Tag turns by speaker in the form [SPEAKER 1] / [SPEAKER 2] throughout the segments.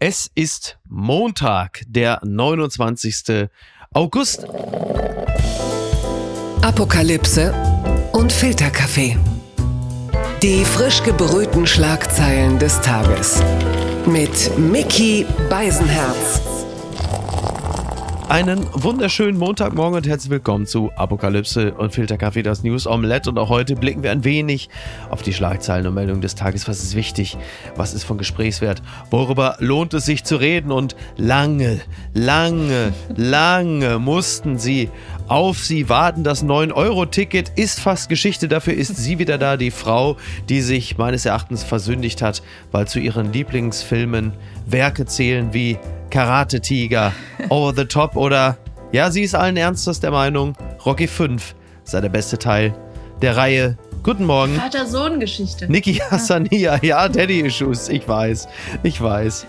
[SPEAKER 1] Es ist Montag, der 29. August.
[SPEAKER 2] Apokalypse und Filterkaffee. Die frisch gebrühten Schlagzeilen des Tages. Mit Mickey Beisenherz.
[SPEAKER 1] Einen wunderschönen Montagmorgen und herzlich willkommen zu Apokalypse und Filterkaffee, das News Omelette. Und auch heute blicken wir ein wenig auf die Schlagzeilen und Meldungen des Tages. Was ist wichtig? Was ist von Gesprächswert? Worüber lohnt es sich zu reden? Und lange, lange, lange mussten sie auf sie warten. Das 9-Euro-Ticket ist fast Geschichte. Dafür ist sie wieder da, die Frau, die sich meines Erachtens versündigt hat, weil zu ihren Lieblingsfilmen Werke zählen wie Karate Tiger, Over the Top oder, ja, sie ist allen Ernstes der Meinung, Rocky 5 sei der beste Teil der Reihe. Guten Morgen.
[SPEAKER 3] Vater-Sohn-Geschichte.
[SPEAKER 1] Niki Hassania, ja, Daddy-Issues, ich weiß, ich weiß.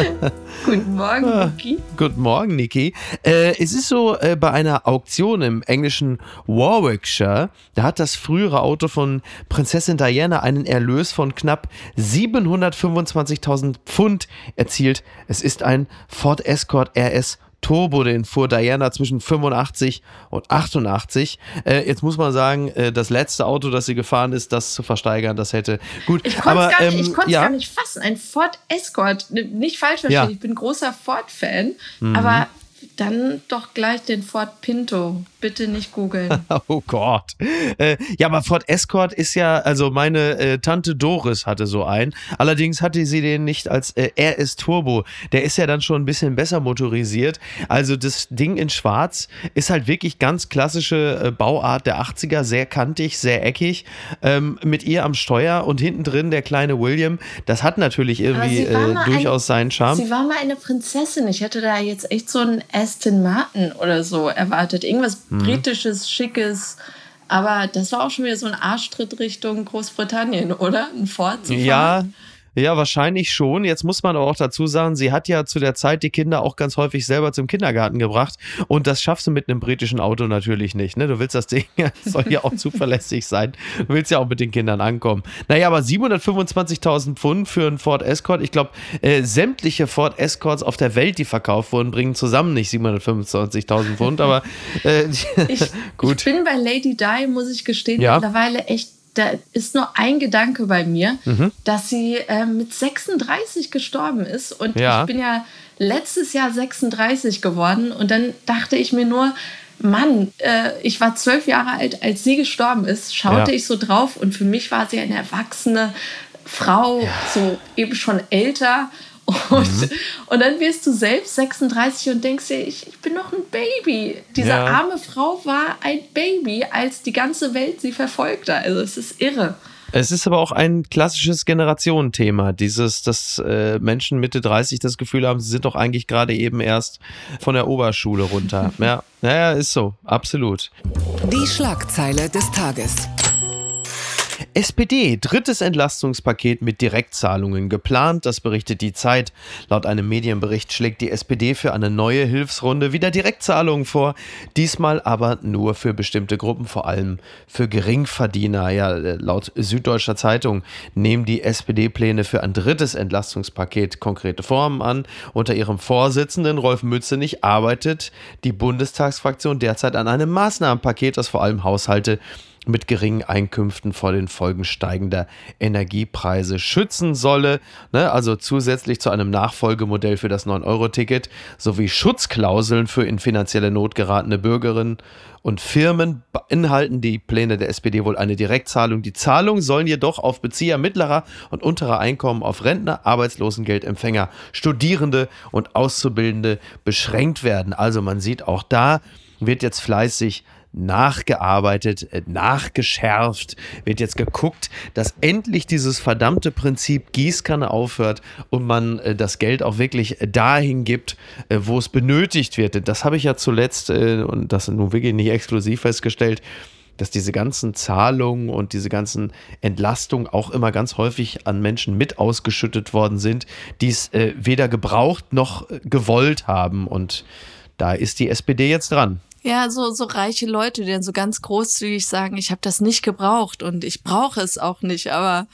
[SPEAKER 3] Guten Morgen,
[SPEAKER 1] Ah,
[SPEAKER 3] Niki.
[SPEAKER 1] Guten Morgen, Niki. Äh, es ist so, äh, bei einer Auktion im englischen Warwickshire, da hat das frühere Auto von Prinzessin Diana einen Erlös von knapp 725.000 Pfund erzielt. Es ist ein Ford Escort RS Turbo, den fuhr Diana zwischen 85 und 88. Äh, jetzt muss man sagen, äh, das letzte Auto, das sie gefahren ist, das zu versteigern, das hätte gut.
[SPEAKER 3] Ich konnte es gar, nicht-
[SPEAKER 1] ähm, ja.
[SPEAKER 3] gar nicht fassen. Ein Ford Escort. Nicht falsch verstehen,
[SPEAKER 1] Ja. Mhm.
[SPEAKER 3] ich bin großer Ford-Fan. Aber dann doch gleich den Ford Pinto. Bitte nicht googeln.
[SPEAKER 1] Oh Gott. Äh, ja, aber Ford Escort ist ja, also meine äh, Tante Doris hatte so einen. Allerdings hatte sie den nicht als äh, RS Turbo. Der ist ja dann schon ein bisschen besser motorisiert. Also das Ding in Schwarz ist halt wirklich ganz klassische äh, Bauart der 80er, sehr kantig, sehr eckig. Ähm, mit ihr am Steuer und hinten drin der kleine William. Das hat natürlich irgendwie äh, durchaus
[SPEAKER 3] ein-
[SPEAKER 1] seinen Charme.
[SPEAKER 3] Sie war mal eine Prinzessin. Ich hätte da jetzt echt so einen Aston Martin oder so erwartet. Irgendwas
[SPEAKER 1] Mhm.
[SPEAKER 3] britisches, schickes. Aber das war auch schon wieder so ein Arschtritt Richtung Großbritannien, oder? Ein Ford zu fahren.
[SPEAKER 1] Ja, ja, wahrscheinlich schon. Jetzt muss man aber auch dazu sagen, sie hat ja zu der Zeit die Kinder auch ganz häufig selber zum Kindergarten gebracht. Und das schaffst du mit einem britischen Auto natürlich nicht. Ne? Du willst das Ding, das soll ja auch zuverlässig sein. Du willst ja auch mit den Kindern ankommen. Naja, aber 725.000 Pfund für einen Ford Escort. Ich glaube, äh, sämtliche Ford Escorts auf der Welt, die verkauft wurden, bringen zusammen nicht 725.000 Pfund. Aber äh,
[SPEAKER 3] Ich,
[SPEAKER 1] gut.
[SPEAKER 3] ich bin bei Lady Di, muss ich gestehen,
[SPEAKER 1] Ja.
[SPEAKER 3] mittlerweile echt. Da ist nur ein Gedanke bei mir,
[SPEAKER 1] Mhm.
[SPEAKER 3] dass sie ähm, mit 36 gestorben ist. Und
[SPEAKER 1] Ja.
[SPEAKER 3] ich bin ja letztes Jahr 36 geworden. Und dann dachte ich mir nur, Mann, äh, ich war zwölf Jahre alt, als sie gestorben ist, schaute
[SPEAKER 1] Ja.
[SPEAKER 3] ich so drauf. Und für mich war sie eine erwachsene Frau, so eben schon älter. Und,
[SPEAKER 1] Mhm.
[SPEAKER 3] und dann wirst du selbst 36 und denkst dir, ich, ich bin noch ein Baby. Diese
[SPEAKER 1] Ja.
[SPEAKER 3] arme Frau war ein Baby, als die ganze Welt sie verfolgte. Also es ist irre.
[SPEAKER 1] Es ist aber auch ein klassisches Generationenthema, dieses, dass äh, Menschen Mitte 30 das Gefühl haben, sie sind doch eigentlich gerade eben erst von der Oberschule runter. ja, naja, ist so, absolut.
[SPEAKER 2] Die Schlagzeile des Tages.
[SPEAKER 1] SPD, drittes Entlastungspaket mit Direktzahlungen geplant, das berichtet die Zeit. Laut einem Medienbericht schlägt die SPD für eine neue Hilfsrunde wieder Direktzahlungen vor, diesmal aber nur für bestimmte Gruppen, vor allem für Geringverdiener. Ja, laut Süddeutscher Zeitung nehmen die SPD-Pläne für ein drittes Entlastungspaket konkrete Formen an. Unter ihrem Vorsitzenden Rolf Mützenich arbeitet die Bundestagsfraktion derzeit an einem Maßnahmenpaket, das vor allem Haushalte mit geringen Einkünften vor den Folgen steigender Energiepreise schützen solle. Ne, also zusätzlich zu einem Nachfolgemodell für das 9-Euro-Ticket sowie Schutzklauseln für in finanzielle Not geratene Bürgerinnen und Firmen beinhalten die Pläne der SPD wohl eine Direktzahlung. Die Zahlungen sollen jedoch auf Bezieher mittlerer und unterer Einkommen, auf Rentner, Arbeitslosengeldempfänger, Studierende und Auszubildende beschränkt werden. Also man sieht auch da wird jetzt fleißig nachgearbeitet, äh, nachgeschärft, wird jetzt geguckt, dass endlich dieses verdammte Prinzip Gießkanne aufhört und man äh, das Geld auch wirklich dahin gibt, äh, wo es benötigt wird. Das habe ich ja zuletzt, äh, und das nun wirklich nicht exklusiv festgestellt, dass diese ganzen Zahlungen und diese ganzen Entlastungen auch immer ganz häufig an Menschen mit ausgeschüttet worden sind, die es äh, weder gebraucht noch äh, gewollt haben. Und da ist die SPD jetzt dran.
[SPEAKER 3] Ja, so, so reiche Leute, die dann so ganz großzügig sagen, ich habe das nicht gebraucht und ich brauche es auch nicht, aber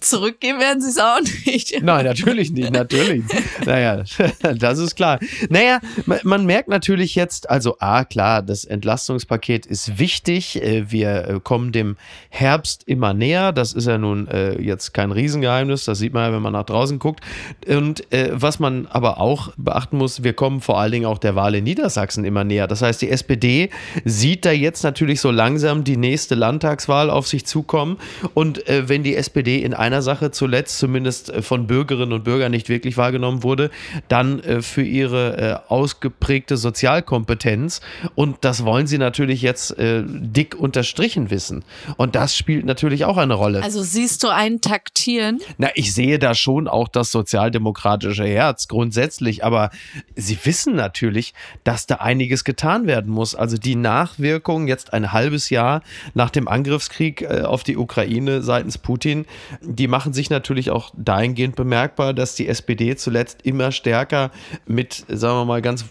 [SPEAKER 3] zurückgeben werden sie es auch nicht.
[SPEAKER 1] Nein, natürlich nicht, natürlich. naja, das ist klar. Naja, man merkt natürlich jetzt, also A, klar, das Entlastungspaket ist wichtig. Äh, wir äh, kommen dem Herbst immer näher. Das ist ja nun äh, jetzt kein Riesengeheimnis. Das sieht man ja, wenn man nach draußen guckt. Und was man aber auch beachten muss, wir kommen vor allen Dingen auch der Wahl in Niedersachsen immer näher. Das heißt, die SPD sieht da jetzt natürlich so langsam die nächste Landtagswahl auf sich zukommen. Und wenn die SPD in einer Sache zuletzt zumindest äh, von Bürgerinnen und Bürgern nicht wirklich wahrgenommen wurde, dann äh, für ihre äh, ausgeprägte Sozialkompetenz. Und das wollen sie natürlich jetzt dick unterstrichen wissen. Und das spielt natürlich auch eine Rolle.
[SPEAKER 3] Also siehst du einen Taktieren?
[SPEAKER 1] Na, ich sehe da schon auch das sozialdemokratische Herz grundsätzlich, aber sie wissen natürlich, dass da einiges getan werden muss. Also die Nachwirkungen jetzt ein halbes Jahr nach dem Angriffskrieg auf die Ukraine seitens Putin, die machen sich natürlich auch dahingehend bemerkbar, dass die SPD zuletzt immer stärker mit, sagen wir mal ganz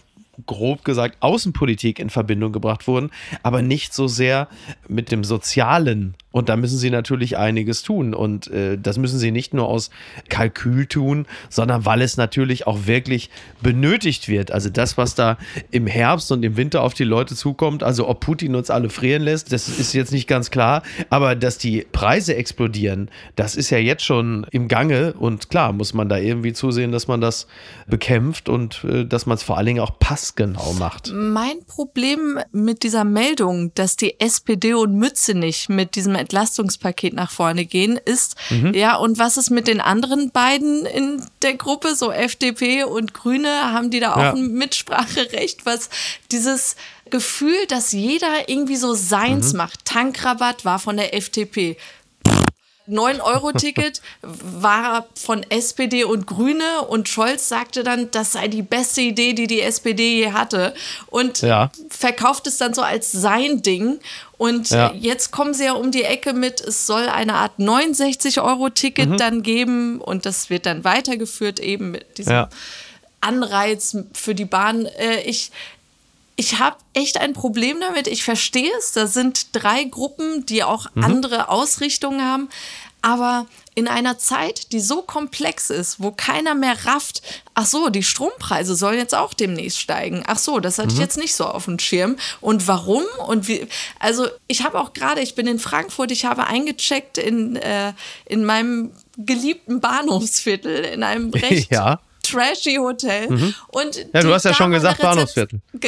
[SPEAKER 1] grob gesagt Außenpolitik in Verbindung gebracht wurden, aber nicht so sehr mit dem Sozialen und da müssen sie natürlich einiges tun. Und äh, das müssen sie nicht nur aus Kalkül tun, sondern weil es natürlich auch wirklich benötigt wird. Also das, was da im Herbst und im Winter auf die Leute zukommt, also ob Putin uns alle frieren lässt, das ist jetzt nicht ganz klar. Aber dass die Preise explodieren, das ist ja jetzt schon im Gange. Und klar, muss man da irgendwie zusehen, dass man das bekämpft und äh, dass man es vor allen Dingen auch passgenau macht.
[SPEAKER 3] Mein Problem mit dieser Meldung, dass die SPD und Mütze nicht mit diesem Entlastungspaket nach vorne gehen, ist, mhm. ja, und was ist mit den anderen beiden in der Gruppe, so FDP und Grüne, haben die da auch ja. ein Mitspracherecht, was dieses Gefühl, dass jeder irgendwie so seins mhm. macht. Tankrabatt war von der FDP. 9-Euro-Ticket war von SPD und Grüne und Scholz sagte dann, das sei die beste Idee, die die SPD je hatte und ja. verkauft es dann so als sein Ding. Und ja. jetzt kommen sie ja um die Ecke mit, es soll eine Art 69-Euro-Ticket mhm. dann geben und das wird dann weitergeführt eben mit diesem ja. Anreiz für die Bahn. Äh, ich ich habe echt ein Problem damit. Ich verstehe es. Da sind drei Gruppen, die auch mhm. andere Ausrichtungen haben. Aber in einer Zeit, die so komplex ist, wo keiner mehr rafft, ach so, die Strompreise sollen jetzt auch demnächst steigen. Ach so, das hatte mhm. ich jetzt nicht so auf dem Schirm. Und warum? Und wie? Also ich habe auch gerade, ich bin in Frankfurt, ich habe eingecheckt in, äh, in meinem geliebten Bahnhofsviertel, in einem recht ja trashy Hotel. Mhm. Und
[SPEAKER 1] ja, du hast ja schon gesagt Bahnhofsviertel.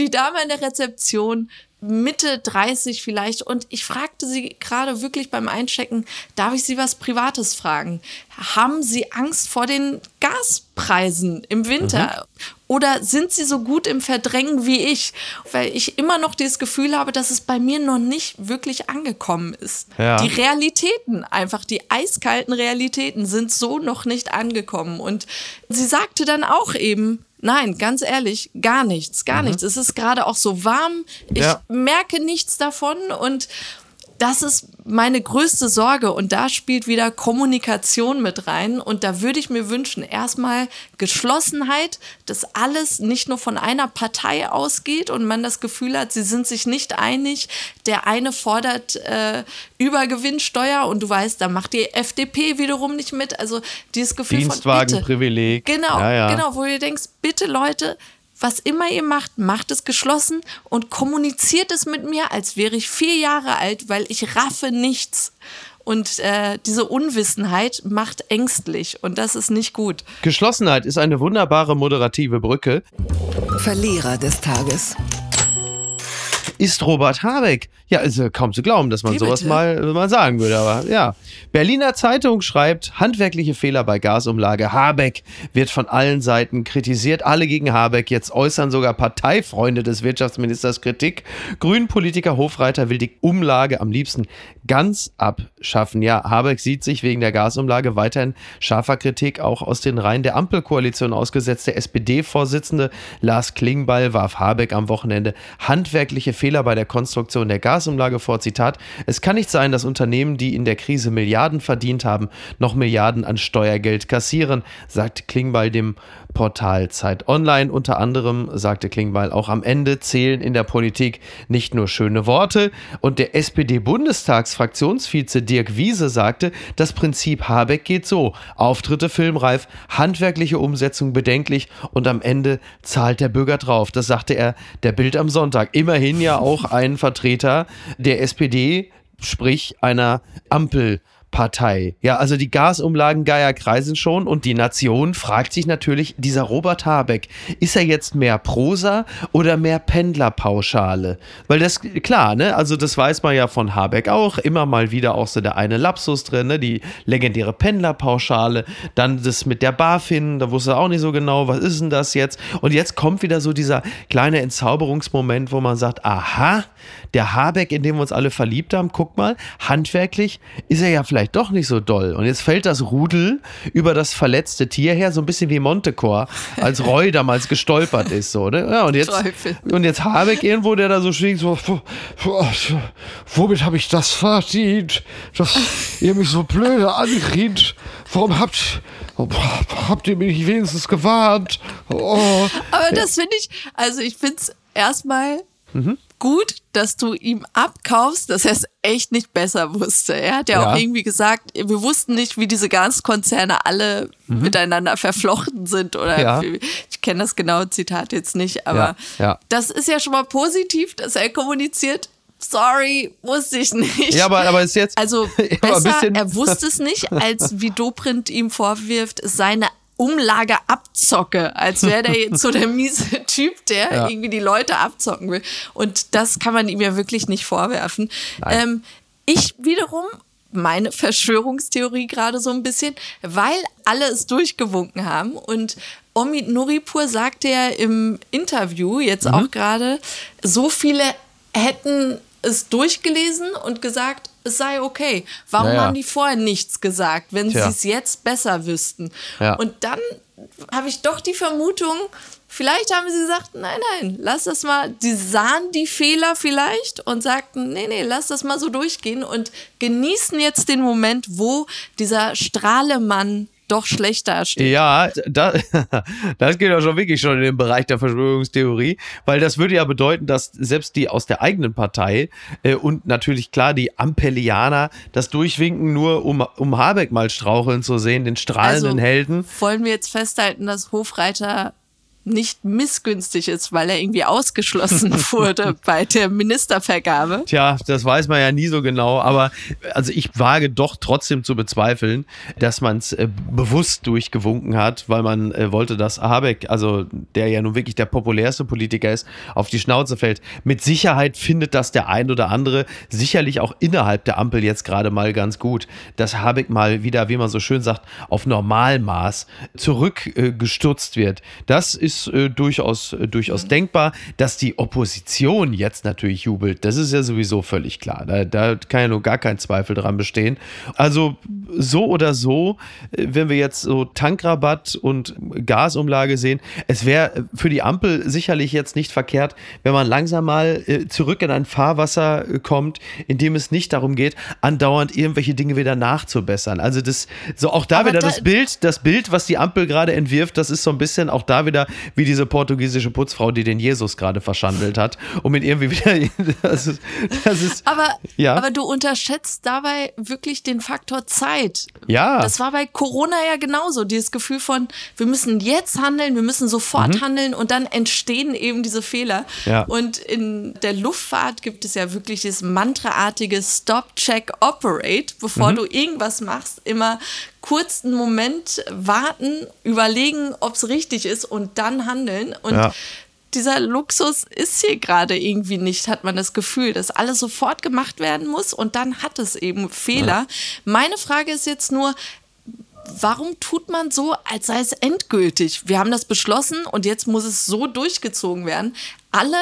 [SPEAKER 3] die Dame in der Rezeption Mitte 30 vielleicht. Und ich fragte sie gerade wirklich beim Einchecken, darf ich Sie was Privates fragen? Haben Sie Angst vor den Gaspreisen im Winter? Mhm. Oder sind Sie so gut im Verdrängen wie ich? Weil ich immer noch dieses Gefühl habe, dass es bei mir noch nicht wirklich angekommen ist. Ja. Die Realitäten, einfach die eiskalten Realitäten sind so noch nicht angekommen. Und sie sagte dann auch eben, Nein, ganz ehrlich, gar nichts, gar mhm. nichts. Es ist gerade auch so warm. Ich ja. merke nichts davon und das ist meine größte Sorge und da spielt wieder Kommunikation mit rein und da würde ich mir wünschen, erstmal Geschlossenheit, dass alles nicht nur von einer Partei ausgeht und man das Gefühl hat, sie sind sich nicht einig. Der eine fordert äh, Übergewinnsteuer und du weißt, da macht die FDP wiederum nicht mit. Also dieses Gefühl
[SPEAKER 1] Dienstwagenprivileg.
[SPEAKER 3] Genau, ja, ja. genau, wo du denkst, bitte Leute, was immer ihr macht, macht es geschlossen und kommuniziert es mit mir, als wäre ich vier Jahre alt, weil ich raffe nichts. Und äh, diese Unwissenheit macht ängstlich und das ist nicht gut.
[SPEAKER 1] Geschlossenheit ist eine wunderbare moderative Brücke.
[SPEAKER 2] Verlierer des Tages
[SPEAKER 1] ist Robert Habeck. Ja, ist also kaum zu glauben, dass man Wie sowas mal, mal sagen würde. Aber ja. Berliner Zeitung schreibt, handwerkliche Fehler bei Gasumlage. Habeck wird von allen Seiten kritisiert. Alle gegen Habeck. Jetzt äußern sogar Parteifreunde des Wirtschaftsministers Kritik. Grünpolitiker Hofreiter will die Umlage am liebsten ganz abschaffen. Ja, Habeck sieht sich wegen der Gasumlage weiterhin scharfer Kritik auch aus den Reihen der Ampelkoalition ausgesetzt. Der SPD-Vorsitzende Lars Klingbeil warf Habeck am Wochenende handwerkliche Fehler bei der Konstruktion der Gasumlage vor. Zitat: Es kann nicht sein, dass Unternehmen, die in der Krise Milliarden verdient haben, noch Milliarden an Steuergeld kassieren, sagt Klingbeil dem Portal Zeit Online. Unter anderem sagte Klingbeil, auch am Ende zählen in der Politik nicht nur schöne Worte. Und der SPD-Bundestagsfraktionsvize Dirk Wiese sagte, das Prinzip Habeck geht so. Auftritte filmreif, handwerkliche Umsetzung bedenklich und am Ende zahlt der Bürger drauf. Das sagte er der Bild am Sonntag. Immerhin ja auch ein Vertreter der SPD, sprich einer Ampel. Partei. Ja, also die Gasumlagen Geier kreisen schon und die Nation fragt sich natürlich, dieser Robert Habeck, ist er jetzt mehr Prosa oder mehr Pendlerpauschale? Weil das, klar, ne, also das weiß man ja von Habeck auch, immer mal wieder auch so der eine Lapsus drin, ne, die legendäre Pendlerpauschale, dann das mit der BaFin, da wusste er auch nicht so genau, was ist denn das jetzt? Und jetzt kommt wieder so dieser kleine Entzauberungsmoment, wo man sagt, aha, der Habeck, in dem wir uns alle verliebt haben, guck mal, handwerklich ist er ja vielleicht doch nicht so doll. Und jetzt fällt das Rudel über das verletzte Tier her, so ein bisschen wie Montecore, als Roy damals gestolpert ist. So, ne? ja, und, jetzt, und jetzt Habeck irgendwo, der da so schwingt, so, womit habe ich das verdient? Dass ihr mich so blöde ankriegt. Warum habt, habt ihr mich wenigstens gewarnt? Oh.
[SPEAKER 3] Aber das finde ich, also ich finde es erstmal mhm gut, dass du ihm abkaufst, dass er es echt nicht besser wusste. Er hat ja, ja, auch irgendwie gesagt, wir wussten nicht, wie diese Gaskonzerne alle mhm. miteinander verflochten sind. Oder ja. ich kenne das genaue Zitat jetzt nicht, aber ja, das ist ja schon mal positiv, dass er kommuniziert. Sorry, wusste ich nicht.
[SPEAKER 1] Ja, aber, aber ist jetzt.
[SPEAKER 3] Also besser, er wusste es nicht, als wie Doprint ihm vorwirft, seine Umlage abzocke, als wäre der jetzt so der miese Typ, der ja. irgendwie die Leute abzocken will. Und das kann man ihm ja wirklich nicht vorwerfen. Ähm, ich wiederum meine Verschwörungstheorie gerade so ein bisschen, weil alle es durchgewunken haben und Omid Nuripur sagte ja im Interview jetzt mhm. auch gerade, so viele hätten es durchgelesen und gesagt, es sei okay. Warum ja, ja. haben die vorher nichts gesagt, wenn sie es jetzt besser wüssten? Ja. Und dann habe ich doch die Vermutung, vielleicht haben sie gesagt, nein, nein, lass das mal. Die sahen die Fehler vielleicht und sagten, nee, nee, lass das mal so durchgehen und genießen jetzt den Moment, wo dieser Strahlemann doch schlechter steht.
[SPEAKER 1] Ja, da, das geht ja schon wirklich schon in den Bereich der Verschwörungstheorie, weil das würde ja bedeuten, dass selbst die aus der eigenen Partei äh, und natürlich klar die Ampellianer das durchwinken, nur um, um Habeck mal straucheln zu sehen, den strahlenden also, Helden.
[SPEAKER 3] Wollen wir jetzt festhalten, dass Hofreiter nicht missgünstig ist, weil er irgendwie ausgeschlossen wurde bei der Ministervergabe.
[SPEAKER 1] Tja, das weiß man ja nie so genau, aber also ich wage doch trotzdem zu bezweifeln, dass man es äh, bewusst durchgewunken hat, weil man äh, wollte, dass Habeck, also der ja nun wirklich der populärste Politiker ist, auf die Schnauze fällt. Mit Sicherheit findet das der ein oder andere sicherlich auch innerhalb der Ampel jetzt gerade mal ganz gut, dass Habeck mal wieder, wie man so schön sagt, auf Normalmaß zurückgestutzt äh, wird. Das ist ist äh, durchaus, äh, durchaus mhm. denkbar. Dass die Opposition jetzt natürlich jubelt, das ist ja sowieso völlig klar. Da, da kann ja nur gar kein Zweifel dran bestehen. Also so oder so, äh, wenn wir jetzt so Tankrabatt und Gasumlage sehen, es wäre für die Ampel sicherlich jetzt nicht verkehrt, wenn man langsam mal äh, zurück in ein Fahrwasser äh, kommt, in dem es nicht darum geht, andauernd irgendwelche Dinge wieder nachzubessern. Also das, so auch da Aber wieder da das Bild, das Bild, was die Ampel gerade entwirft, das ist so ein bisschen auch da wieder wie diese portugiesische Putzfrau, die den Jesus gerade verschandelt hat, um ihn irgendwie wieder. Das ist,
[SPEAKER 3] das ist, aber, ja. aber du unterschätzt dabei wirklich den Faktor Zeit.
[SPEAKER 1] Ja.
[SPEAKER 3] Das war bei Corona ja genauso. Dieses Gefühl von, wir müssen jetzt handeln, wir müssen sofort mhm. handeln und dann entstehen eben diese Fehler. Ja. Und in der Luftfahrt gibt es ja wirklich dieses mantraartige Stop, Check, Operate, bevor mhm. du irgendwas machst, immer kurzen Moment warten, überlegen, ob es richtig ist und dann handeln. Und ja. dieser Luxus ist hier gerade irgendwie nicht, hat man das Gefühl, dass alles sofort gemacht werden muss und dann hat es eben Fehler. Ja. Meine Frage ist jetzt nur, warum tut man so, als sei es endgültig? Wir haben das beschlossen und jetzt muss es so durchgezogen werden. Alle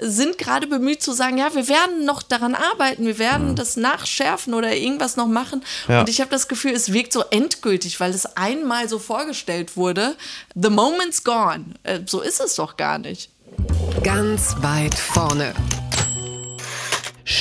[SPEAKER 3] sind gerade bemüht zu sagen, ja, wir werden noch daran arbeiten, wir werden mhm. das nachschärfen oder irgendwas noch machen. Ja. Und ich habe das Gefühl, es wirkt so endgültig, weil es einmal so vorgestellt wurde. The moment's gone. Äh, so ist es doch gar nicht.
[SPEAKER 2] Ganz weit vorne.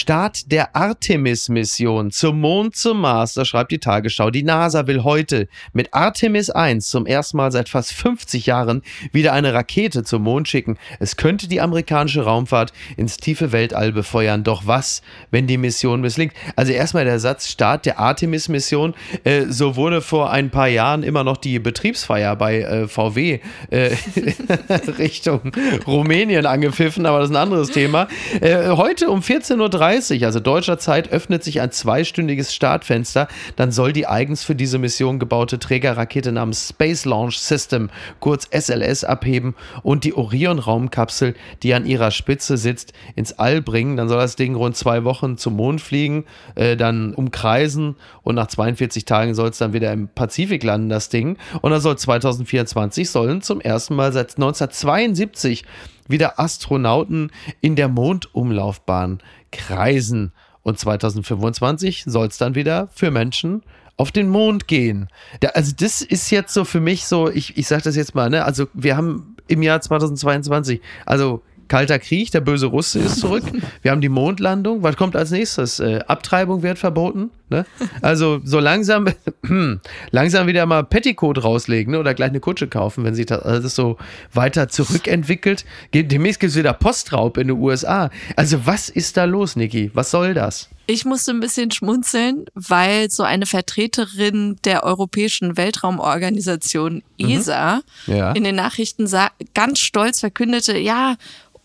[SPEAKER 1] Start der Artemis-Mission zum Mond, zum Mars, da schreibt die Tagesschau. Die NASA will heute mit Artemis 1 zum ersten Mal seit fast 50 Jahren wieder eine Rakete zum Mond schicken. Es könnte die amerikanische Raumfahrt ins tiefe Weltall befeuern. Doch was, wenn die Mission misslingt? Also erstmal der Satz Start der Artemis-Mission. Äh, so wurde vor ein paar Jahren immer noch die Betriebsfeier bei äh, VW äh, Richtung Rumänien angepfiffen, aber das ist ein anderes Thema. Äh, heute um 14.30 Uhr, also deutscher Zeit, öffnet sich ein zweistündiges Startfenster. Dann soll die eigens für diese Mission gebaute Trägerrakete namens Space Launch System, kurz SLS, abheben und die Orion-Raumkapsel, die an ihrer Spitze sitzt, ins All bringen. Dann soll das Ding rund zwei Wochen zum Mond fliegen, äh, dann umkreisen und nach 42 Tagen soll es dann wieder im Pazifik landen, das Ding. Und dann soll 2024 sollen zum ersten Mal seit 1972 wieder Astronauten in der Mondumlaufbahn kreisen. Und 2025 soll es dann wieder für Menschen auf den Mond gehen. Da, also das ist jetzt so für mich so, ich, ich sage das jetzt mal, ne? also wir haben im Jahr 2022, also Kalter Krieg, der böse Russe ist zurück. Wir haben die Mondlandung. Was kommt als nächstes? Äh, Abtreibung wird verboten. Ne? Also so langsam, langsam wieder mal Petticoat rauslegen ne? oder gleich eine Kutsche kaufen, wenn sich das, das so weiter zurückentwickelt. Demnächst gibt es wieder Postraub in den USA. Also was ist da los, Niki? Was soll das?
[SPEAKER 3] Ich musste ein bisschen schmunzeln, weil so eine Vertreterin der Europäischen Weltraumorganisation ESA mhm. ja. in den Nachrichten ganz stolz verkündete, ja,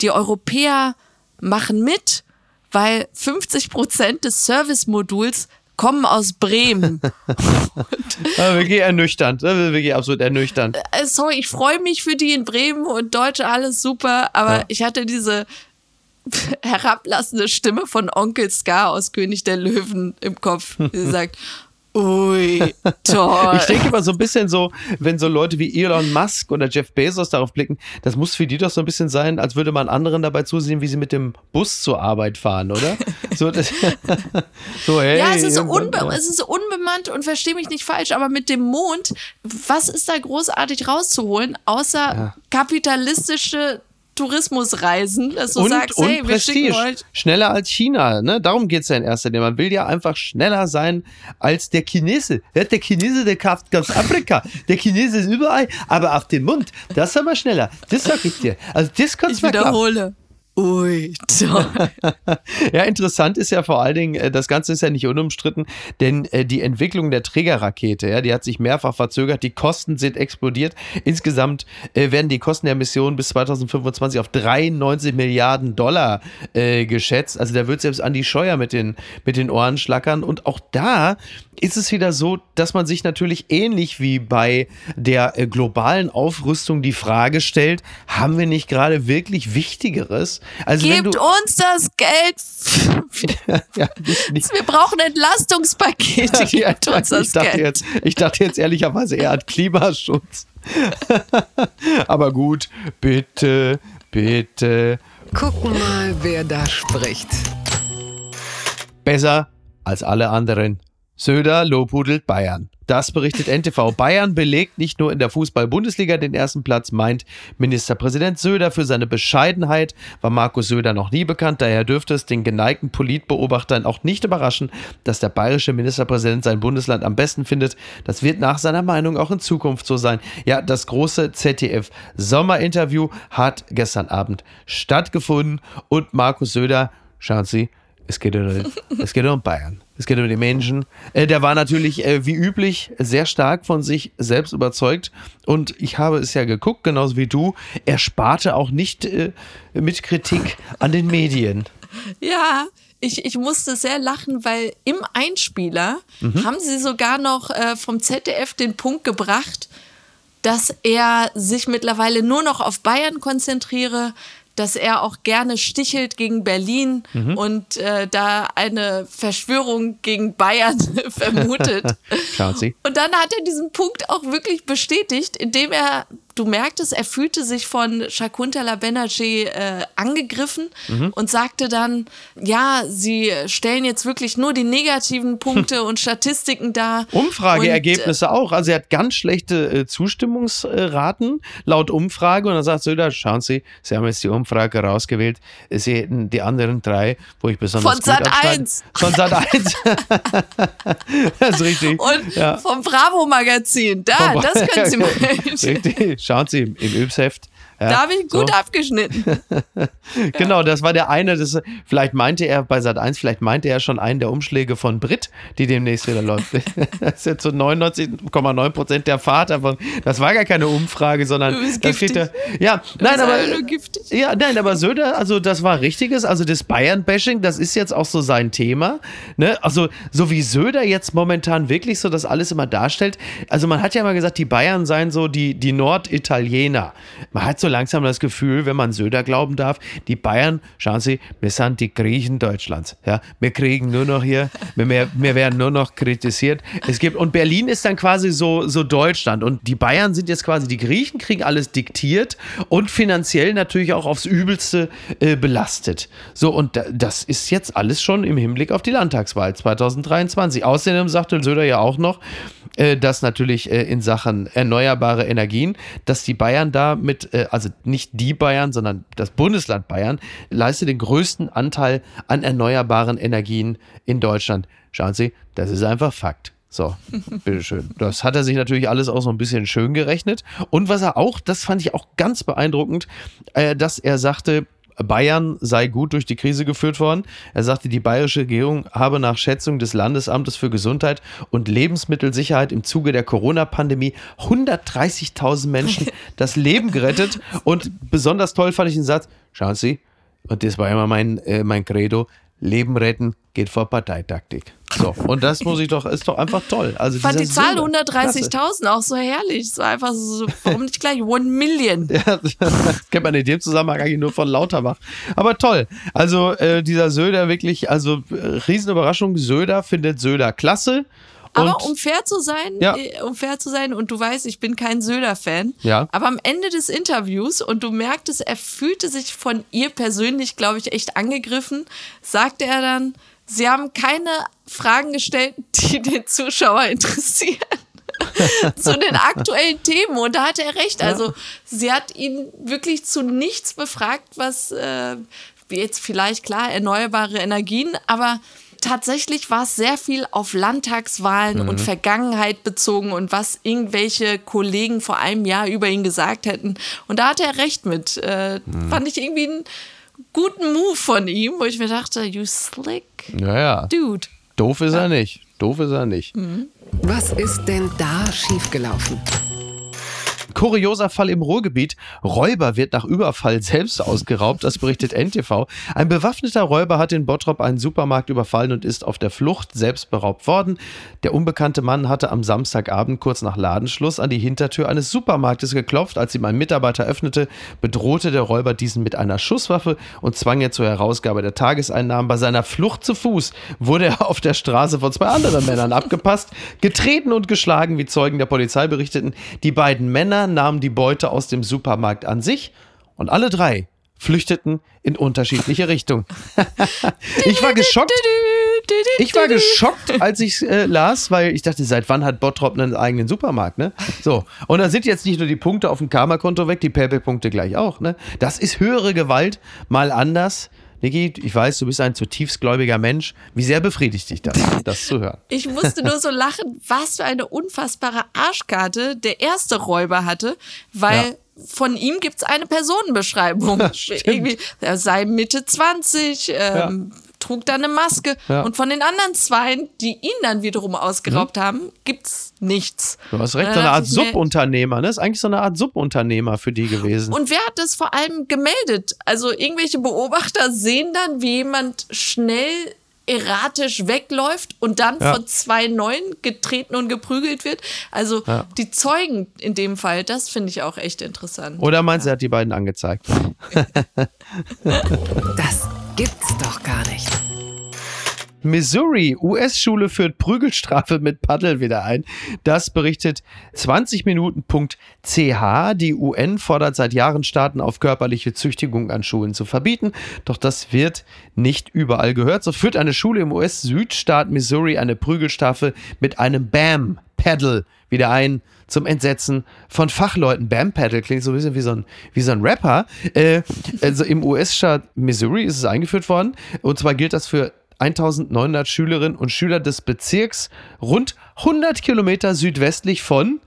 [SPEAKER 3] die Europäer machen mit, weil 50 Prozent des Service-Moduls kommen aus Bremen.
[SPEAKER 1] ja, wirklich ernüchternd. Wirklich absolut ernüchternd.
[SPEAKER 3] Äh, sorry, ich freue mich für die in Bremen und Deutsche, alles super, aber ja. ich hatte diese herablassende Stimme von Onkel Scar aus König der Löwen im Kopf, die sagt, Ui, toll.
[SPEAKER 1] Ich denke immer so ein bisschen so, wenn so Leute wie Elon Musk oder Jeff Bezos darauf blicken, das muss für die doch so ein bisschen sein, als würde man anderen dabei zusehen, wie sie mit dem Bus zur Arbeit fahren, oder? So, das,
[SPEAKER 3] so hey. Ja, es ist so, unbe ja. es ist so unbemannt und verstehe mich nicht falsch, aber mit dem Mond, was ist da großartig rauszuholen, außer ja. kapitalistische Tourismusreisen, dass du
[SPEAKER 1] und,
[SPEAKER 3] sagst,
[SPEAKER 1] und
[SPEAKER 3] hey, wir
[SPEAKER 1] Prestige.
[SPEAKER 3] schicken euch.
[SPEAKER 1] Schneller als China, ne? Darum geht es ja in erster Linie. Man will ja einfach schneller sein als der Chinese. Der Chinese, der kauft ganz Afrika. Der Chinese ist überall, aber auf dem Mund, das ist aber schneller. Das sag ich dir. Also das kannst
[SPEAKER 3] du Ich wiederhole. Klappen. Ui, toll.
[SPEAKER 1] ja, interessant ist ja vor allen Dingen, äh, das Ganze ist ja nicht unumstritten, denn äh, die Entwicklung der Trägerrakete, ja, die hat sich mehrfach verzögert, die Kosten sind explodiert. Insgesamt äh, werden die Kosten der Mission bis 2025 auf 93 Milliarden Dollar äh, geschätzt. Also da wird selbst Andi Scheuer mit den, mit den Ohren schlackern. Und auch da ist es wieder so, dass man sich natürlich ähnlich wie bei der äh, globalen Aufrüstung die Frage stellt, haben wir nicht gerade wirklich Wichtigeres?
[SPEAKER 3] Also Gebt uns das Geld. ja, wir brauchen Entlastungspakete. Gebt uns das
[SPEAKER 1] ich, dachte
[SPEAKER 3] Geld.
[SPEAKER 1] Jetzt, ich dachte jetzt ehrlicherweise eher an Klimaschutz. Aber gut, bitte, bitte.
[SPEAKER 2] Gucken mal, wer da spricht.
[SPEAKER 1] Besser als alle anderen. Söder lobhudelt Bayern. Das berichtet NTV. Bayern belegt nicht nur in der Fußball-Bundesliga den ersten Platz, meint Ministerpräsident Söder. Für seine Bescheidenheit war Markus Söder noch nie bekannt. Daher dürfte es den geneigten Politbeobachtern auch nicht überraschen, dass der bayerische Ministerpräsident sein Bundesland am besten findet. Das wird nach seiner Meinung auch in Zukunft so sein. Ja, das große ZDF-Sommerinterview hat gestern Abend stattgefunden und Markus Söder, schauen Sie, es geht, es geht um Bayern. Es geht um die Menschen. Äh, der war natürlich äh, wie üblich sehr stark von sich selbst überzeugt. Und ich habe es ja geguckt, genauso wie du. Er sparte auch nicht äh, mit Kritik an den Medien.
[SPEAKER 3] Ja, ich, ich musste sehr lachen, weil im Einspieler mhm. haben sie sogar noch äh, vom ZDF den Punkt gebracht, dass er sich mittlerweile nur noch auf Bayern konzentriere, dass er auch gerne stichelt gegen Berlin mhm. und äh, da eine Verschwörung gegen Bayern vermutet.
[SPEAKER 1] Schauen Sie.
[SPEAKER 3] Und dann hat er diesen Punkt auch wirklich bestätigt, indem er du merktest, er fühlte sich von Shakuntala Banerjee äh, angegriffen
[SPEAKER 1] Mhm.
[SPEAKER 3] und sagte dann, ja, sie stellen jetzt wirklich nur die negativen Punkte und Statistiken dar.
[SPEAKER 1] Umfrageergebnisse auch. Also er hat ganz schlechte äh, Zustimmungsraten laut Umfrage und dann sagt Söder, schauen Sie, Sie haben jetzt die Umfrage rausgewählt. Sie hätten die anderen drei, wo ich besonders
[SPEAKER 3] Von
[SPEAKER 1] gut
[SPEAKER 3] Sat.
[SPEAKER 1] abschneide-
[SPEAKER 3] 1.
[SPEAKER 1] Von Sat 1. das ist richtig.
[SPEAKER 3] Und
[SPEAKER 1] Ja.
[SPEAKER 3] vom Bravo-Magazin, da,
[SPEAKER 1] Vom-
[SPEAKER 3] das können Sie mal.
[SPEAKER 1] Richtig. Schauen Sie im, im Yps-Heft. Ja,
[SPEAKER 3] Da habe ich gut
[SPEAKER 1] so.
[SPEAKER 3] abgeschnitten.
[SPEAKER 1] Genau, das war der eine. Das, vielleicht meinte er bei Sat 1, vielleicht meinte er schon einen der Umschläge von Brit, die demnächst wieder läuft. Das ist jetzt so 99,9 Prozent der Fahrt, aber das war gar keine Umfrage, sondern
[SPEAKER 3] Du bist
[SPEAKER 1] da steht
[SPEAKER 3] giftig.
[SPEAKER 1] da. Ja, nein, aber. Ja, nein, aber Söder, also das war richtiges, also das Bayern-Bashing, das ist jetzt auch so sein Thema. Ne? Also, so wie Söder jetzt momentan wirklich so das alles immer darstellt. Also, man hat ja immer gesagt, die Bayern seien so die, die Norditaliener. Man hat so langsam das Gefühl, wenn man Söder glauben darf, die Bayern, schauen Sie, wir sind die Griechen Deutschlands. Ja? Wir kriegen nur noch hier, wir, wir, werden nur noch kritisiert. Es gibt, und Berlin ist dann quasi so, so Deutschland. Und die Bayern sind jetzt quasi, die Griechen kriegen alles diktiert und finanziell natürlich auch aufs Übelste äh, belastet. So, und da, das ist jetzt alles schon im Hinblick auf die Landtagswahl 2023. Außerdem sagte Söder ja auch noch, äh, dass natürlich äh, in Sachen erneuerbare Energien, dass die Bayern da mit, äh, also nicht die Bayern, sondern das Bundesland Bayern, leistet den größten Anteil an erneuerbaren Energien in Deutschland. Schauen Sie, das ist einfach Fakt. So, bitteschön. Das hat er sich natürlich alles auch so ein bisschen schön gerechnet. Und was er auch, das fand ich auch ganz beeindruckend, äh, dass er sagte, Bayern sei gut durch die Krise geführt worden. Er sagte, die bayerische Regierung habe nach Schätzung des Landesamtes für Gesundheit und Lebensmittelsicherheit im Zuge der Corona-Pandemie 130.000 Menschen das Leben gerettet. Und besonders toll fand ich den Satz, schauen Sie, und das war immer mein, äh, mein Credo, Leben retten geht vor Parteitaktik. So, und das muss ich doch, ist doch einfach toll. Also
[SPEAKER 3] Ich fand die Zahl
[SPEAKER 1] Söder, klasse.
[SPEAKER 3] 130.000 auch so herrlich. So einfach so, warum nicht gleich One Million?
[SPEAKER 1] Ja, das kennt man in dem Zusammenhang eigentlich nur von Lauterbach. Aber toll. Also äh, dieser Söder wirklich, also äh, Riesenüberraschung. Söder findet Söder klasse.
[SPEAKER 3] Aber
[SPEAKER 1] Und
[SPEAKER 3] um fair zu sein,
[SPEAKER 1] Ja.
[SPEAKER 3] äh, um fair zu sein, und du weißt, ich bin kein Söder-Fan,
[SPEAKER 1] Ja.
[SPEAKER 3] aber am Ende des Interviews, und du merktest, er fühlte sich von ihr persönlich, glaube ich, echt angegriffen, sagte er dann, sie haben keine Fragen gestellt, die den Zuschauer interessieren. zu den aktuellen Themen. Und da hatte er recht. Also sie hat ihn wirklich zu nichts befragt, was äh, jetzt vielleicht klar erneuerbare Energien, aber tatsächlich war es sehr viel auf Landtagswahlen und Vergangenheit bezogen und was irgendwelche Kollegen vor einem Jahr über ihn gesagt hätten. Und da hatte er recht mit. Äh, Fand ich irgendwie einen guten Move von ihm, wo ich mir dachte, you slick
[SPEAKER 1] naja,
[SPEAKER 3] dude.
[SPEAKER 1] doof ist er nicht. Doof ist er nicht.
[SPEAKER 2] Was ist denn da schiefgelaufen?
[SPEAKER 1] Kurioser Fall im Ruhrgebiet. Räuber wird nach Überfall selbst ausgeraubt, das berichtet NTV. Ein bewaffneter Räuber hat in Bottrop einen Supermarkt überfallen und ist auf der Flucht selbst beraubt worden. Der unbekannte Mann hatte am Samstagabend kurz nach Ladenschluss an die Hintertür eines Supermarktes geklopft. Als ihm ein Mitarbeiter öffnete, bedrohte der Räuber diesen mit einer Schusswaffe und zwang ihn zur Herausgabe der Tageseinnahmen. Bei seiner Flucht zu Fuß wurde er auf der Straße von zwei anderen Männern abgepasst, getreten und geschlagen, wie Zeugen der Polizei berichteten. Die beiden Männer nahmen die Beute aus dem Supermarkt an sich und alle drei flüchteten in unterschiedliche Richtungen. ich war geschockt. Ich war geschockt, als ich äh, las, weil ich dachte, seit wann hat Bottrop einen eigenen Supermarkt, ne? So. Und da sind jetzt nicht nur die Punkte auf dem Karma-Konto weg, die Payback-Punkte gleich auch, ne? Das ist höhere Gewalt, mal anders. Niki, ich weiß, du bist ein zutiefst gläubiger Mensch. Wie sehr befriedigt dich das, das zu hören?
[SPEAKER 3] Ich musste nur so lachen, was für eine unfassbare Arschkarte der erste Räuber hatte, weil
[SPEAKER 1] Ja.
[SPEAKER 3] von ihm gibt es eine Personenbeschreibung. Irgendwie, er sei Mitte 20, ähm, trug dann eine Maske.
[SPEAKER 1] Ja.
[SPEAKER 3] Und von den anderen zwei, die ihn dann wiederum ausgeraubt haben, gibt's nichts.
[SPEAKER 1] Du hast recht, so eine Art Subunternehmer, ne? Ist eigentlich so eine Art Subunternehmer für die gewesen.
[SPEAKER 3] Und wer hat das vor allem gemeldet? Also irgendwelche Beobachter sehen dann, wie jemand schnell erratisch wegläuft und dann
[SPEAKER 1] Ja.
[SPEAKER 3] von zwei Neuen getreten und geprügelt wird. Also
[SPEAKER 1] Ja.
[SPEAKER 3] die Zeugen in dem Fall, das finde ich auch echt interessant.
[SPEAKER 1] Oder meinst du, er hat die beiden angezeigt?
[SPEAKER 2] Das gibt's doch gar nicht.
[SPEAKER 1] Missouri, US-Schule führt Prügelstrafe mit Paddel wieder ein. Das berichtet 20minuten.ch. Die UN fordert seit Jahren Staaten auf, körperliche Züchtigung an Schulen zu verbieten. Doch das wird nicht überall gehört. So führt eine Schule im US-Südstaat Missouri eine Prügelstrafe mit einem BAM Paddle wieder ein zum Entsetzen von Fachleuten. Bam Paddle klingt so ein bisschen wie so ein, wie so ein Rapper. Äh, also im US-Staat Missouri ist es eingeführt worden. Und zwar gilt das für 1900 Schülerinnen und Schüler des Bezirks rund 100 Kilometer südwestlich von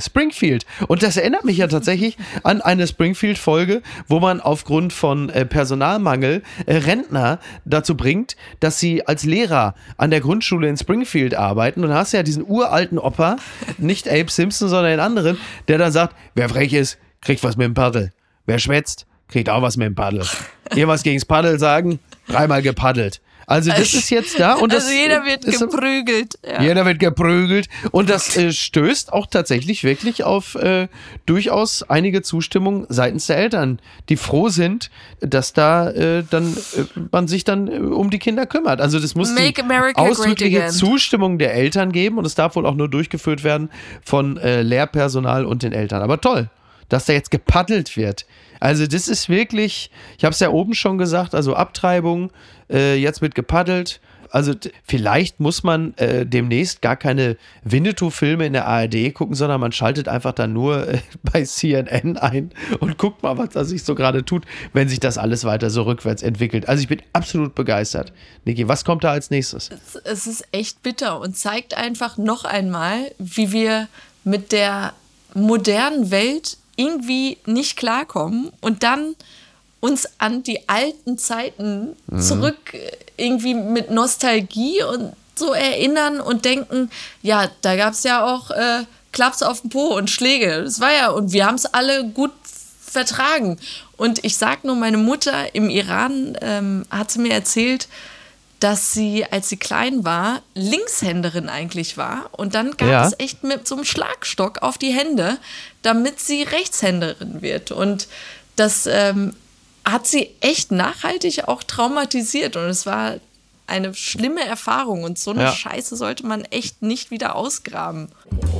[SPEAKER 1] Springfield. Und das erinnert mich ja tatsächlich an eine Springfield-Folge, wo man aufgrund von äh, Personalmangel äh, Rentner dazu bringt, dass sie als Lehrer an der Grundschule in Springfield arbeiten. Und da hast du ja diesen uralten Opa, nicht Abe Simpson, sondern den anderen, der dann sagt, wer frech ist, kriegt was mit dem Paddel. Wer schwätzt, kriegt auch was mit dem Paddel. Ihr was gegens Paddel sagen? Dreimal gepaddelt. Also das ist jetzt da und das
[SPEAKER 3] also jeder wird geprügelt.
[SPEAKER 1] Ja. Jeder wird geprügelt und das äh, stößt auch tatsächlich wirklich auf äh, durchaus einige Zustimmung seitens der Eltern, die froh sind, dass da äh, dann äh, man sich dann äh, um die Kinder kümmert. Also das muss
[SPEAKER 3] Make
[SPEAKER 1] die ausdrückliche Zustimmung der Eltern geben und es darf wohl auch nur durchgeführt werden von äh, Lehrpersonal und den Eltern. Aber toll, dass da jetzt gepaddelt wird. Also das ist wirklich, ich habe es ja oben schon gesagt, also Abtreibung, äh, jetzt wird gepaddelt. Also vielleicht muss man äh, demnächst gar keine Winnetou-Filme in der ARD gucken, sondern man schaltet einfach dann nur äh, bei CNN ein und guckt mal, was da sich so gerade tut, wenn sich das alles weiter so rückwärts entwickelt. Also ich bin absolut begeistert. Niki, was kommt da als nächstes?
[SPEAKER 3] Es, es ist echt bitter und zeigt einfach noch einmal, wie wir mit der modernen Welt irgendwie nicht klarkommen und dann uns an die alten Zeiten mhm. zurück irgendwie mit Nostalgie und so erinnern und denken, ja, da gab es ja auch äh, Klaps auf dem Po und Schläge. Das war ja, und wir haben es alle gut vertragen. Und ich sag nur, meine Mutter im Iran ähm, hat sie mir erzählt, dass sie, als sie klein war, Linkshänderin eigentlich war. Und dann gab ja. es echt mit so einem Schlagstock auf die Hände, damit sie Rechtshänderin wird. Und das ähm, hat sie echt nachhaltig auch traumatisiert. Und es war eine schlimme Erfahrung. Und so eine ja. Scheiße sollte man echt nicht wieder ausgraben.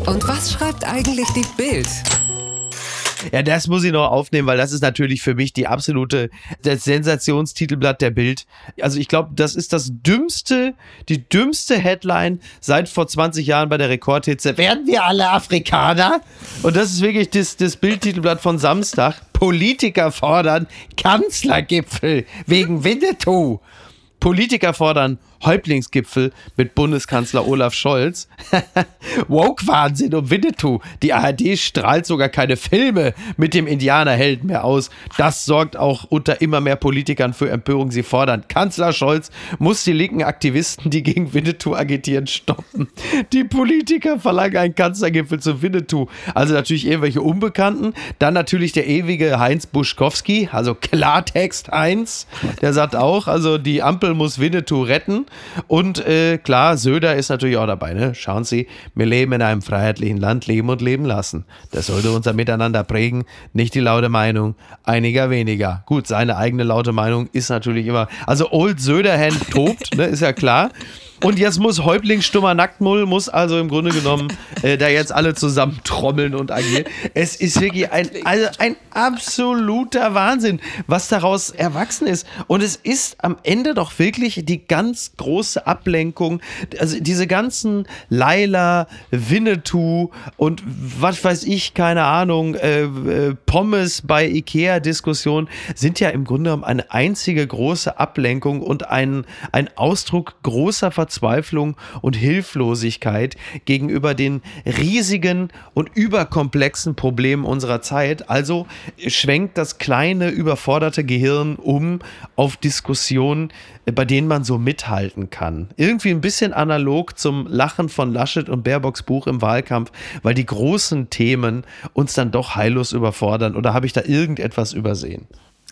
[SPEAKER 2] Und was schreibt eigentlich die Bild?
[SPEAKER 1] Ja, das muss ich noch aufnehmen, weil das ist natürlich für mich die absolute, das Sensationstitelblatt der Bild. Also ich glaube, das ist das dümmste, die dümmste Headline seit vor 20 Jahren bei der Rekordhitze. Werden wir alle Afrikaner? Und das ist wirklich das, das Bildtitelblatt von Samstag. Politiker fordern Kanzlergipfel wegen Winnetou. Politiker fordern Häuptlingsgipfel mit Bundeskanzler Olaf Scholz. Woke-Wahnsinn um Winnetou. Die ARD strahlt sogar keine Filme mit dem Indianerhelden mehr aus. Das sorgt auch unter immer mehr Politikern für Empörung. Sie fordern, Kanzler Scholz muss die linken Aktivisten, die gegen Winnetou agitieren, stoppen. Die Politiker verlangen einen Kanzlergipfel zu Winnetou. Also natürlich irgendwelche Unbekannten. Dann natürlich der ewige Heinz Buschkowski, also Klartext Heinz. Der sagt auch, also die Ampel muss Winnetou retten. Und äh, klar, Söder ist natürlich auch dabei. Ne? Schauen Sie, wir leben in einem freiheitlichen Land, leben und leben lassen. Das sollte unser Miteinander prägen, nicht die laute Meinung einiger weniger. Gut, seine eigene laute Meinung ist natürlich immer. Also Old Söderhand tobt, ne, ist ja klar. Und jetzt muss Häuptling Stummer Nacktmull, muss also im Grunde genommen äh, da jetzt alle zusammen trommeln und agieren. Es ist wirklich ein, also ein absoluter Wahnsinn, was daraus erwachsen ist. Und es ist am Ende doch wirklich die ganz große Ablenkung. Also diese ganzen Laila, Winnetou und was weiß ich, keine Ahnung, äh, äh, Pommes bei Ikea-Diskussionen sind ja im Grunde genommen eine einzige große Ablenkung und ein, ein Ausdruck großer Verzweiflung Verzweiflung und Hilflosigkeit gegenüber den riesigen und überkomplexen Problemen unserer Zeit. Also schwenkt das kleine, überforderte Gehirn um auf Diskussionen, bei denen man so mithalten kann. Irgendwie ein bisschen analog zum Lachen von Laschet und Baerbocks Buch im Wahlkampf, weil die großen Themen uns dann doch heillos überfordern. Oder habe ich da irgendetwas übersehen?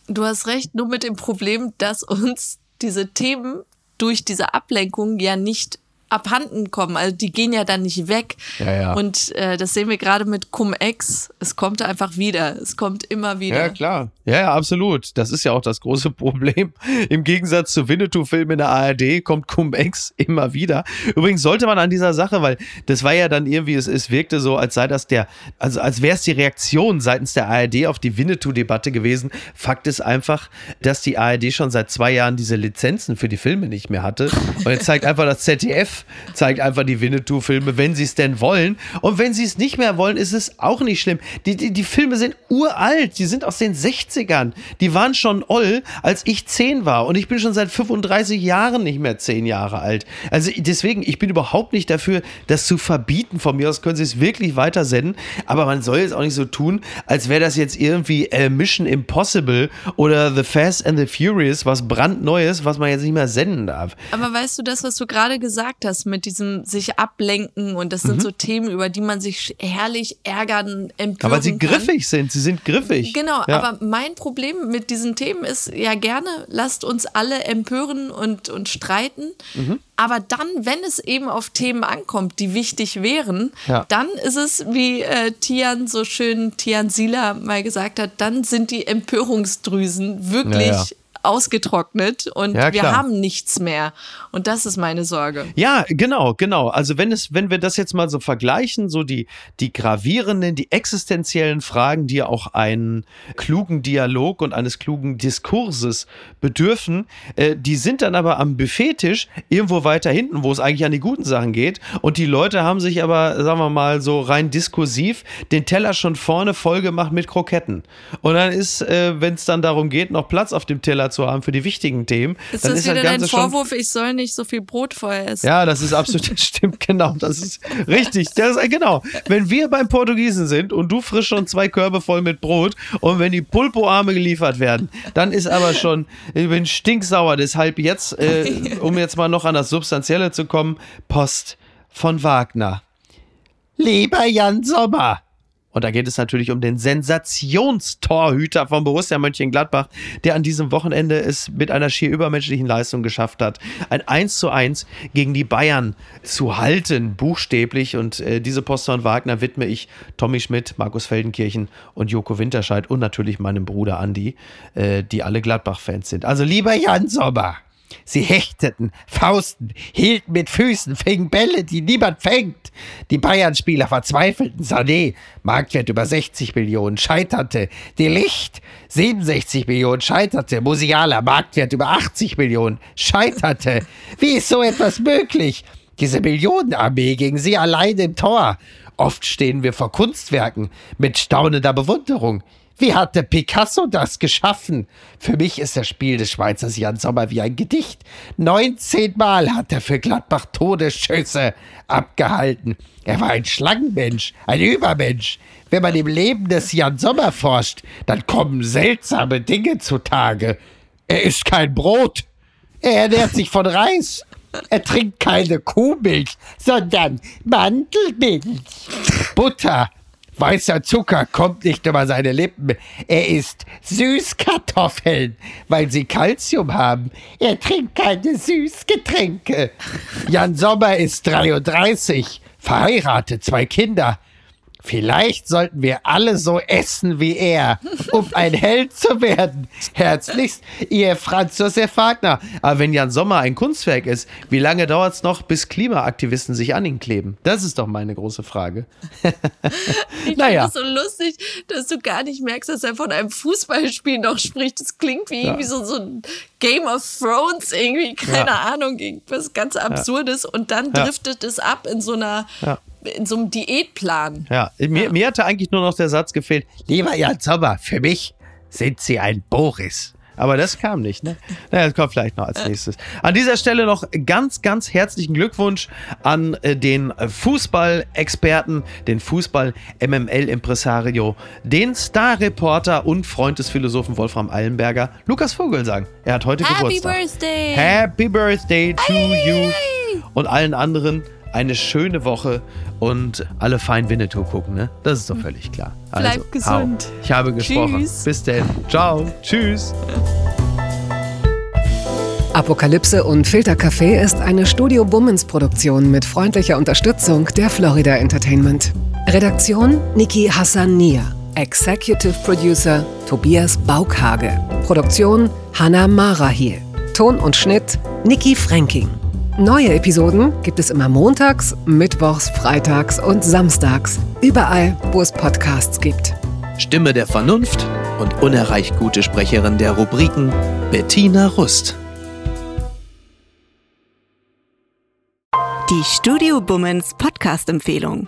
[SPEAKER 3] Du hast recht, nur mit dem Problem, dass uns diese Themen durch diese Ablenkung ja nicht abhanden kommen. Also die gehen ja dann nicht weg.
[SPEAKER 1] Ja, ja.
[SPEAKER 3] Und äh, das sehen wir gerade mit Cum-Ex. Es kommt einfach wieder. Es kommt immer wieder.
[SPEAKER 1] Ja, klar. Ja, ja, absolut. Das ist ja auch das große Problem. Im Gegensatz zu Winnetou-Filmen in der ARD kommt Cum-Ex immer wieder. Übrigens sollte man an dieser Sache, weil das war ja dann irgendwie, es, es wirkte so, als sei das der, also als wäre es die Reaktion seitens der ARD auf die Winnetou-Debatte gewesen. Fakt ist einfach, dass die ARD schon seit zwei Jahren diese Lizenzen für die Filme nicht mehr hatte. Und jetzt zeigt einfach das ZDF, zeigt einfach die Winnetou-Filme, wenn sie es denn wollen. Und wenn sie es nicht mehr wollen, ist es auch nicht schlimm. Die, die, die Filme sind uralt, die sind aus den 60ern. Die waren schon oll, als ich zehn war. Und ich bin schon seit 35 Jahren nicht mehr zehn Jahre alt. Also deswegen, ich bin überhaupt nicht dafür, das zu verbieten. Von mir aus können sie es wirklich weiter senden. Aber man soll jetzt auch nicht so tun, als wäre das jetzt irgendwie äh, Mission Impossible oder The Fast and the Furious, was brandneues, was man jetzt nicht mehr senden darf.
[SPEAKER 3] Aber weißt du, das, was du gerade gesagt hast, mit diesem sich ablenken und das sind
[SPEAKER 1] Mhm.
[SPEAKER 3] so Themen, über die man sich herrlich ärgern, empören
[SPEAKER 1] Aber sie
[SPEAKER 3] kann.
[SPEAKER 1] griffig sind, sie sind griffig.
[SPEAKER 3] Genau,
[SPEAKER 1] Ja.
[SPEAKER 3] aber mein Problem mit diesen Themen ist ja gerne, lasst uns alle empören und, und streiten.
[SPEAKER 1] Mhm.
[SPEAKER 3] Aber dann, wenn es eben auf Themen ankommt, die wichtig wären,
[SPEAKER 1] Ja.
[SPEAKER 3] dann ist es, wie äh, Tian so schön, Tian Sila mal gesagt hat, dann sind die Empörungsdrüsen wirklich
[SPEAKER 1] ja.
[SPEAKER 3] Ausgetrocknet und
[SPEAKER 1] Ja,
[SPEAKER 3] wir haben nichts mehr. Und das ist meine Sorge.
[SPEAKER 1] Ja, genau, genau. Also wenn es, wenn wir das jetzt mal so vergleichen, so die, die gravierenden, die existenziellen Fragen, die ja auch einen klugen Dialog und eines klugen Diskurses bedürfen, äh, die sind dann aber am Buffettisch irgendwo weiter hinten, wo es eigentlich an die guten Sachen geht. Und die Leute haben sich aber, sagen wir mal, so rein diskursiv den Teller schon vorne voll gemacht mit Kroketten. Und dann ist, äh, wenn es dann darum geht, noch Platz auf dem Teller zu haben für die wichtigen Themen,
[SPEAKER 3] Ist
[SPEAKER 1] dann
[SPEAKER 3] das
[SPEAKER 1] ist
[SPEAKER 3] wieder dein
[SPEAKER 1] Ganze schon
[SPEAKER 3] Vorwurf, ich soll nicht so viel Brot vorher essen?
[SPEAKER 1] ja, das ist absolut, das stimmt, genau. Das ist richtig. Das ist, genau. Wenn wir beim Portugiesen sind und du frisch schon zwei Körbe voll mit Brot und wenn die Pulpoarme geliefert werden, dann ist aber schon, ich bin stinksauer. Deshalb jetzt, äh, um jetzt mal noch an das Substanzielle zu kommen, Post von Wagner. Lieber Jan Sommer. Und da geht es natürlich um den Sensationstorhüter von Borussia Mönchengladbach, der an diesem Wochenende es mit einer schier übermenschlichen Leistung geschafft hat, ein 1 zu 1 gegen die Bayern zu halten, buchstäblich. Und äh, diese Post von Wagner widme ich Tommy Schmidt, Markus Feldenkirchen und Joko Winterscheid und natürlich meinem Bruder Andi, äh, die alle Gladbach-Fans sind. Also lieber Jan Sommer. Sie hechteten, Fausten, hielten mit Füßen, fingen Bälle, die niemand fängt. Die Bayern-Spieler verzweifelten. Sané, Marktwert über 60 Millionen, scheiterte. De Licht, 67 Millionen, scheiterte. Musiala, Marktwert über 80 Millionen, scheiterte. Wie ist so etwas möglich? Diese Millionenarmee gegen sie allein im Tor. Oft stehen wir vor Kunstwerken mit staunender Bewunderung. Wie hatte Picasso das geschaffen? Für mich ist das Spiel des Schweizers Jan Sommer wie ein Gedicht. 19 Mal hat er für Gladbach Todesschüsse abgehalten. Er war ein Schlangenmensch, ein Übermensch. Wenn man im Leben des Jan Sommer forscht, dann kommen seltsame Dinge zutage. Er isst kein Brot. Er ernährt sich von Reis. Er trinkt keine Kuhmilch, sondern Mandelmilch. Butter. Weißer Zucker kommt nicht über seine Lippen. Er isst Süßkartoffeln, weil sie Kalzium haben. Er trinkt keine Süßgetränke. Jan Sommer ist 33, verheiratet, zwei Kinder. Vielleicht sollten wir alle so essen wie er, um ein Held zu werden. Herzlichst, ihr Franz Josef Wagner. Aber wenn Jan Sommer ein Kunstwerk ist, wie lange dauert es noch, bis Klimaaktivisten sich an ihn kleben? Das ist doch meine große Frage.
[SPEAKER 3] Ich
[SPEAKER 1] Naja.
[SPEAKER 3] finde es so lustig, dass du gar nicht merkst, dass er von einem Fußballspiel noch spricht. Das klingt wie irgendwie so, so ein Game of Thrones, irgendwie, keine
[SPEAKER 1] Ja.
[SPEAKER 3] Ahnung, irgendwas ganz Absurdes. Und dann
[SPEAKER 1] Ja.
[SPEAKER 3] driftet es ab in so einer,
[SPEAKER 1] Ja.
[SPEAKER 3] In so einem Diätplan.
[SPEAKER 1] Ja, mir, mir hatte eigentlich nur noch der Satz gefehlt, lieber Jan Sommer, für mich sind Sie ein Boris. Aber das kam nicht, ne? Naja, das kommt vielleicht noch als nächstes. An dieser Stelle noch ganz, ganz herzlichen Glückwunsch an äh, den Fußballexperten, den Fußball-MML-Impresario, den Star-Reporter und Freund des Philosophen Wolfram Eilenberger, Lukas Vogelsang. Er hat heute
[SPEAKER 3] Happy
[SPEAKER 1] Geburtstag.
[SPEAKER 3] Birthday!
[SPEAKER 1] Happy Birthday to you und allen anderen eine schöne Woche und alle fein Winnetou gucken, ne? Das ist doch völlig klar.
[SPEAKER 3] Bleib
[SPEAKER 1] Also,
[SPEAKER 3] gesund.
[SPEAKER 1] hau. Ich habe gesprochen.
[SPEAKER 3] Tschüss.
[SPEAKER 1] Bis denn. Ciao. Tschüss.
[SPEAKER 2] Apokalypse und Filtercafé ist eine Studio Bummens Produktion mit freundlicher Unterstützung der Florida Entertainment. Redaktion Niki Hassania. Executive Producer Tobias Baukhage. Produktion Hannah Marahiel. Ton und Schnitt Niki Fränking. Neue Episoden gibt es immer montags, mittwochs, freitags und samstags. Überall, wo es Podcasts gibt.
[SPEAKER 1] Stimme der Vernunft und unerreicht gute Sprecherin der Rubriken Bettina Rust.
[SPEAKER 4] Die Studio Bummens Podcast-Empfehlung.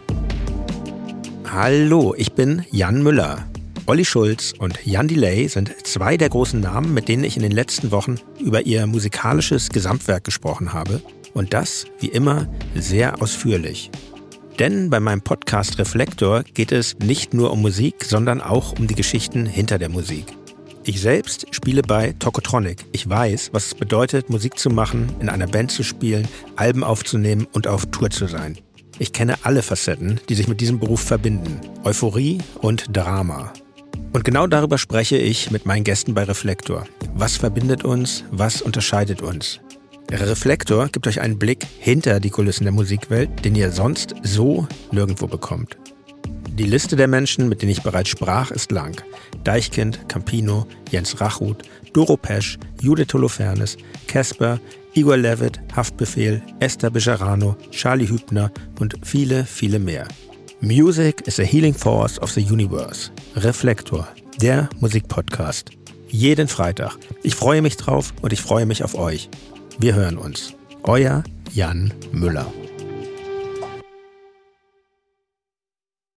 [SPEAKER 5] Hallo, ich bin Jan Müller. Olli Schulz und Jan Delay sind zwei der großen Namen, mit denen ich in den letzten Wochen über ihr musikalisches Gesamtwerk gesprochen habe. Und das, wie immer, sehr ausführlich. Denn bei meinem Podcast Reflektor geht es nicht nur um Musik, sondern auch um die Geschichten hinter der Musik. Ich selbst spiele bei Tokotronic. Ich weiß, was es bedeutet, Musik zu machen, in einer Band zu spielen, Alben aufzunehmen und auf Tour zu sein. Ich kenne alle Facetten, die sich mit diesem Beruf verbinden. Euphorie und Drama. Und genau darüber spreche ich mit meinen Gästen bei Reflektor. Was verbindet uns? Was unterscheidet uns? Reflektor gibt euch einen Blick hinter die Kulissen der Musikwelt, den ihr sonst so nirgendwo bekommt. Die Liste der Menschen, mit denen ich bereits sprach, ist lang. Deichkind, Campino, Jens Rachut, Doro Pesch, Judith Holofernes, Casper, Igor Levitt, Haftbefehl, Esther Bejarano, Charlie Hübner und viele, viele mehr. Music is a healing force of the universe. Reflektor, der Musikpodcast. Jeden Freitag. Ich freue mich drauf und ich freue mich auf euch. Wir hören uns. Euer Jan Müller.